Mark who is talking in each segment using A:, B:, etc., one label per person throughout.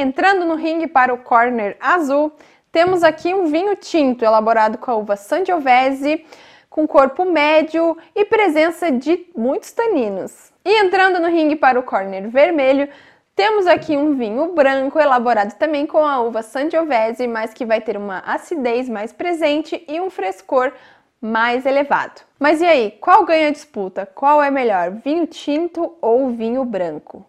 A: Entrando no ringue para o corner azul, temos aqui um vinho tinto elaborado com a uva Sangiovese, com corpo médio e presença de muitos taninos. E entrando no ringue para o corner vermelho, temos aqui um vinho branco elaborado também com a uva Sangiovese, mas que vai ter uma acidez mais presente e um frescor mais elevado. Mas e aí, qual ganha a disputa? Qual é melhor, vinho tinto ou vinho branco?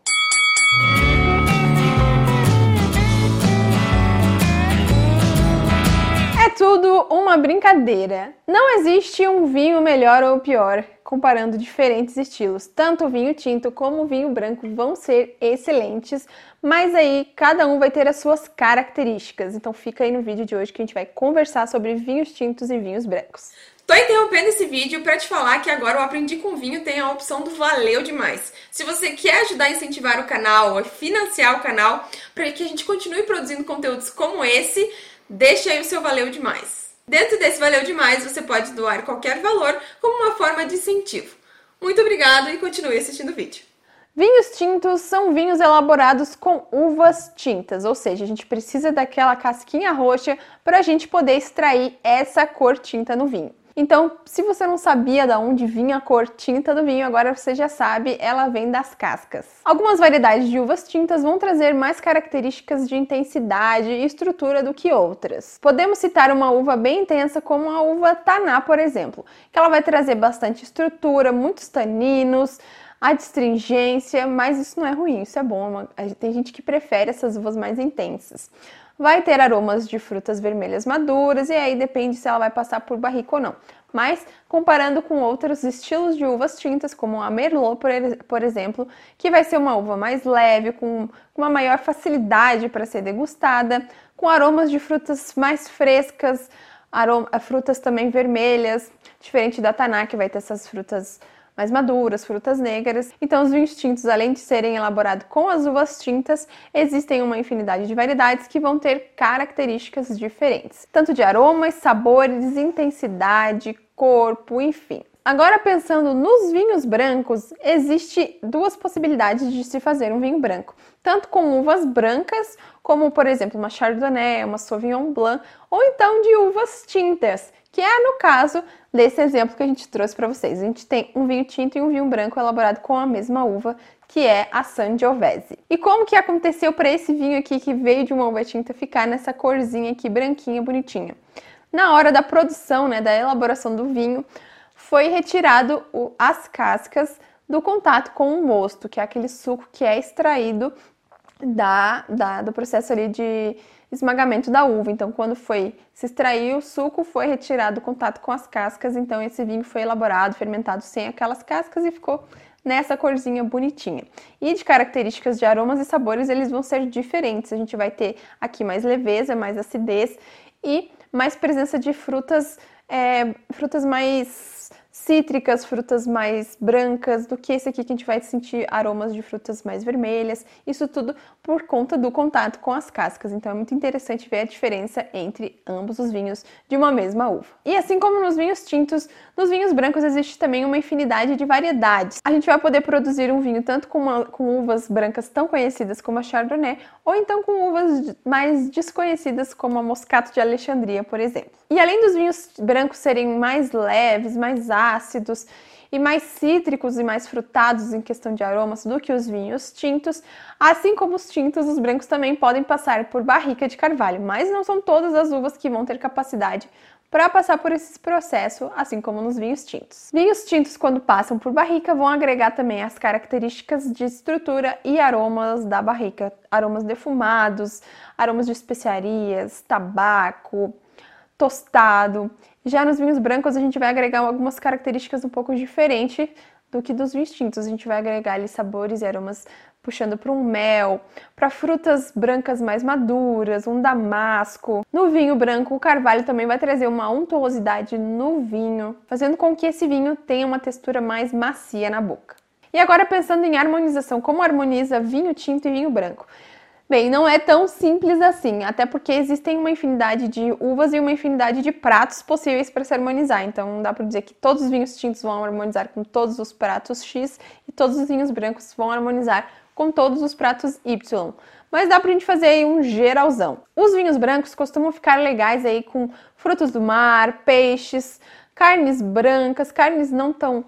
A: Tudo uma brincadeira. Não existe um vinho melhor ou pior, comparando diferentes estilos. Tanto o vinho tinto como o vinho branco vão ser excelentes, mas aí cada um vai ter as suas características. Então fica aí no vídeo de hoje que a gente vai conversar sobre vinhos tintos e vinhos brancos.
B: Tô interrompendo esse vídeo para te falar que agora o Aprendi com Vinho tem a opção do Valeu Demais. Se você quer ajudar a incentivar o canal, financiar o canal, para que a gente continue produzindo conteúdos como esse, deixa aí o seu Valeu Demais. Dentro desse Valeu Demais, você pode doar qualquer valor como uma forma de incentivo. Muito obrigado e continue assistindo o vídeo.
A: Vinhos tintos são vinhos elaborados com uvas tintas, ou seja, a gente precisa daquela casquinha roxa para a gente poder extrair essa cor tinta no vinho. Então, se você não sabia de onde vinha a cor tinta do vinho, agora você já sabe, ela vem das cascas. Algumas variedades de uvas tintas vão trazer mais características de intensidade e estrutura do que outras. Podemos citar uma uva bem intensa como a uva Taná, por exemplo, que ela vai trazer bastante estrutura, muitos taninos, adstringência, mas isso não é ruim, isso é bom. Tem gente que prefere essas uvas mais intensas vai ter aromas de frutas vermelhas maduras e aí depende se ela vai passar por barrica ou não. Mas comparando com outros estilos de uvas tintas, como a Merlot, por exemplo, que vai ser uma uva mais leve, com uma maior facilidade para ser degustada, com aromas de frutas mais frescas, aroma, frutas também vermelhas, diferente da Taná, que vai ter essas frutas mais maduras, frutas negras. Então, os vinhos tintos, além de serem elaborados com as uvas tintas, existem uma infinidade de variedades que vão ter características diferentes, tanto de aromas, sabores, intensidade, corpo, enfim. Agora pensando nos vinhos brancos, existe duas possibilidades de se fazer um vinho branco, tanto com uvas brancas, como por exemplo uma Chardonnay, uma Sauvignon Blanc, ou então de uvas tintas, que é no caso desse exemplo que a gente trouxe para vocês. A gente tem um vinho tinto e um vinho branco elaborado com a mesma uva, que é a Sangiovese. E como que aconteceu para esse vinho aqui que veio de uma uva tinta ficar nessa corzinha aqui branquinha, bonitinha? Na hora da produção, né, da elaboração do vinho, foi retirado o, as cascas do contato com o mosto, que é aquele suco que é extraído da, da, do processo ali de esmagamento da uva. Então, quando foi se extrair o suco, foi retirado o contato com as cascas. Então, esse vinho foi elaborado, fermentado sem aquelas cascas e ficou nessa corzinha bonitinha. E de características de aromas e sabores, eles vão ser diferentes. A gente vai ter aqui mais leveza, mais acidez e mais presença de frutas, é, frutas mais cítricas, frutas mais brancas, do que esse aqui que a gente vai sentir aromas de frutas mais vermelhas. Isso tudo por conta do contato com as cascas. Então é muito interessante ver a diferença entre ambos os vinhos de uma mesma uva. E assim como nos vinhos tintos, nos vinhos brancos existe também uma infinidade de variedades. A gente vai poder produzir um vinho tanto com, uma, com uvas brancas tão conhecidas como a Chardonnay, ou então com uvas mais desconhecidas como a Moscato de Alexandria, por exemplo. E além dos vinhos brancos serem mais leves, mais ácidos e mais cítricos e mais frutados em questão de aromas do que os vinhos tintos, assim como os tintos, os brancos também podem passar por barrica de carvalho, mas não são todas as uvas que vão ter capacidade para passar por esse processo, assim como nos vinhos tintos. Vinhos tintos, quando passam por barrica, vão agregar também as características de estrutura e aromas da barrica, aromas defumados, aromas de especiarias, tabaco, tostado. Já nos vinhos brancos a gente vai agregar algumas características um pouco diferentes do que dos vinhos tintos. A gente vai agregar ali sabores e aromas puxando para um mel, para frutas brancas mais maduras, um damasco. No vinho branco, o carvalho também vai trazer uma untuosidade no vinho, fazendo com que esse vinho tenha uma textura mais macia na boca. E agora pensando em harmonização, como harmoniza vinho tinto e vinho branco? Bem, não é tão simples assim, até porque existem uma infinidade de uvas e uma infinidade de pratos possíveis para se harmonizar. Então, não dá para dizer que todos os vinhos tintos vão harmonizar com todos os pratos X e todos os vinhos brancos vão harmonizar com todos os pratos Y. mas dá pra gente fazer aí um geralzão. Os vinhos brancos costumam ficar legais aí com frutos do mar, peixes, carnes brancas, carnes não tão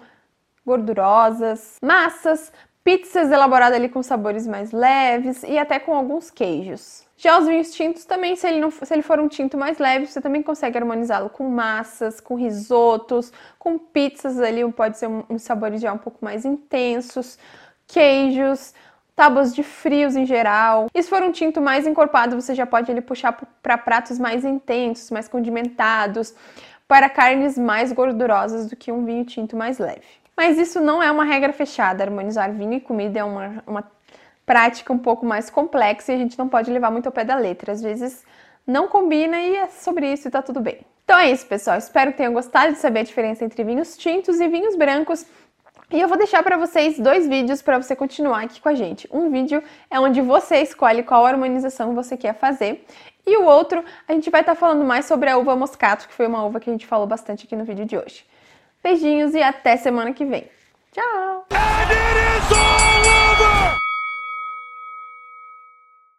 A: gordurosas, massas, pizzas elaboradas ali com sabores mais leves e até com alguns queijos. Já os vinhos tintos também, se ele, não, se ele for um tinto mais leve, você também consegue harmonizá-lo com massas, com risotos, com pizzas ali, pode ser um, um sabores já um pouco mais intensos, queijos, tábuas de frios em geral. E se for um tinto mais encorpado, você já pode ele puxar para pratos mais intensos, mais condimentados, para carnes mais gordurosas do que um vinho tinto mais leve. Mas isso não é uma regra fechada. Harmonizar vinho e comida é uma, uma prática um pouco mais complexa e a gente não pode levar muito ao pé da letra. Às vezes não combina e é sobre isso e tá tudo bem. Então é isso, pessoal. Espero que tenham gostado de saber a diferença entre vinhos tintos e vinhos brancos. E eu vou deixar para vocês dois vídeos para você continuar aqui com a gente. Um vídeo é onde você escolhe qual harmonização você quer fazer. E o outro, a gente vai estar tá falando mais sobre a uva moscato, que foi uma uva que a gente falou bastante aqui no vídeo de hoje. Beijinhos e até semana que vem. Tchau! É,